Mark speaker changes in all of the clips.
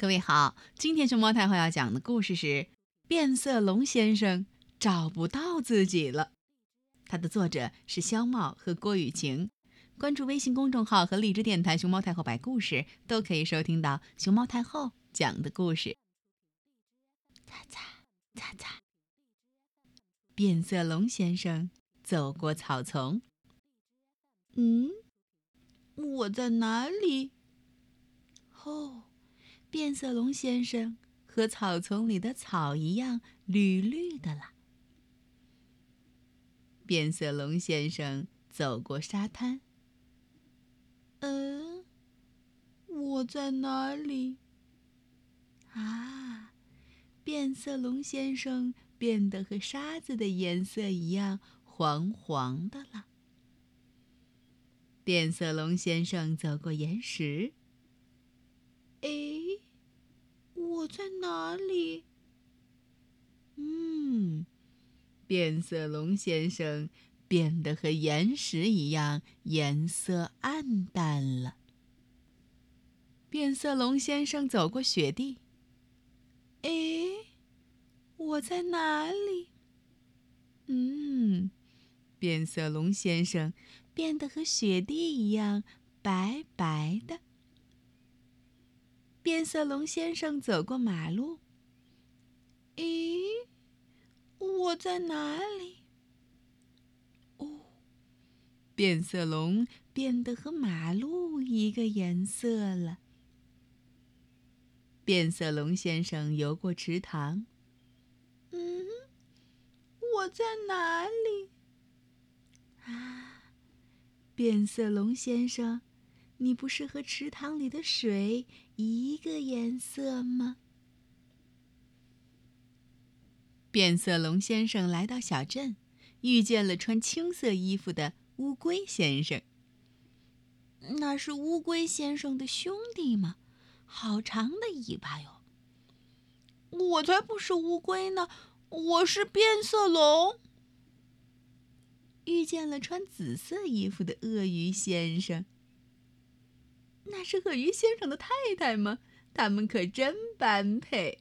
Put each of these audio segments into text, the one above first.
Speaker 1: 各位好，今天熊猫太后要讲的故事是《变色龙先生找不到自己了》，它的作者是肖茂和郭雨晴。关注微信公众号和荔枝电台“熊猫太后摆故事”，都可以收听到熊猫太后讲的故事。擦擦擦擦，变色龙先生走过草丛。嗯，我在哪里？哦。变色龙先生和草丛里的草一样绿绿的了。变色龙先生走过沙滩。嗯，我在哪里？啊，变色龙先生变得和沙子的颜色一样黄黄的了。变色龙先生走过岩石。哎，我在哪里？嗯，变色龙先生变得和岩石一样，颜色暗淡了。变色龙先生走过雪地。哎，我在哪里？嗯，变色龙先生变得和雪地一样白白的。变色龙先生走过马路。咦，我在哪里？哦，变色龙变得和马路一个颜色了。变色龙先生游过池塘。嗯，我在哪里？啊，变色龙先生。你不是和池塘里的水一个颜色吗？变色龙先生来到小镇，遇见了穿青色衣服的乌龟先生。那是乌龟先生的兄弟吗？好长的尾巴哟！我才不是乌龟呢，我是变色龙。遇见了穿紫色衣服的鳄鱼先生。那是鳄鱼先生的太太吗？他们可真般配。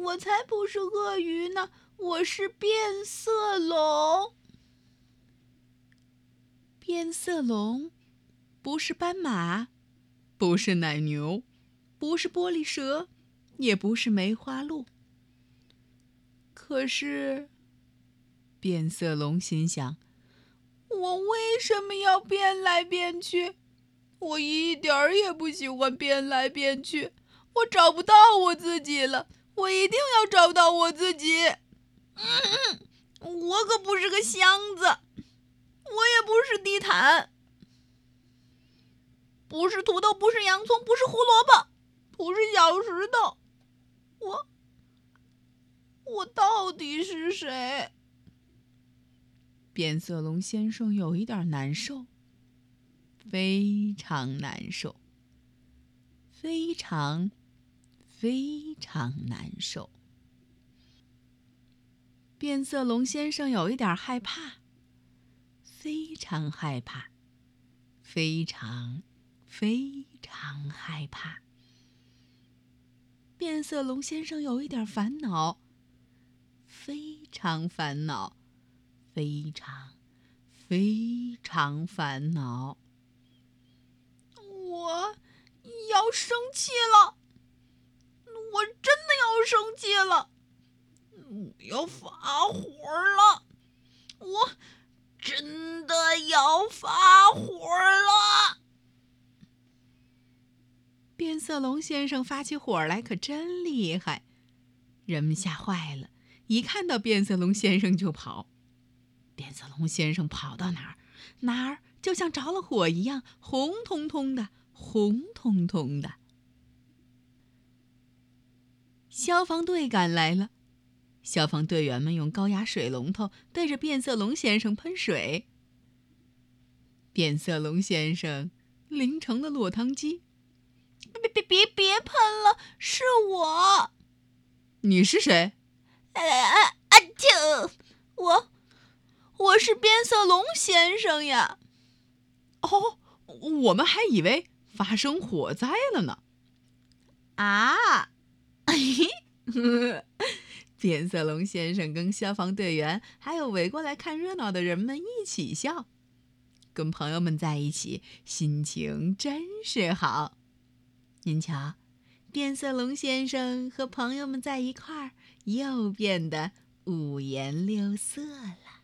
Speaker 1: 我才不是鳄鱼呢，我是变色龙。变色龙，不是斑马，不是奶牛，不是玻璃蛇，也不是梅花鹿。可是，变色龙心想：我为什么要变来变去？我一点儿也不喜欢变来变去，我找不到我自己了。我一定要找到我自己。我可不是个箱子，我也不是地毯，不是土豆，不是洋葱，不是胡萝卜，不是小石头。我，我到底是谁？变色龙先生有一点难受。非常难受，非常非常难受。变色龙先生有一点害怕，非常害怕，非常非常害怕。变色龙先生有一点烦恼，非常烦恼，非常非常烦恼。我要生气了，我真的要生气了，我要发火了，我真的要发火了。变色龙先生发起火来可真厉害，人们吓坏了，一看到变色龙先生就跑。变色龙先生跑到哪儿，哪儿就像着了火一样，红彤彤的。红彤彤的，消防队赶来了。消防队员们用高压水龙头对着变色龙先生喷水。变色龙先生淋成了落汤鸡。别别别别喷了，是我。你是谁？啊啊啊！就我，我是变色龙先生呀。哦，我们还以为。发生火灾了呢！啊！变色龙先生跟消防队员还有围过来看热闹的人们一起笑，跟朋友们在一起，心情真是好。您瞧，变色龙先生和朋友们在一块儿，又变得五颜六色了。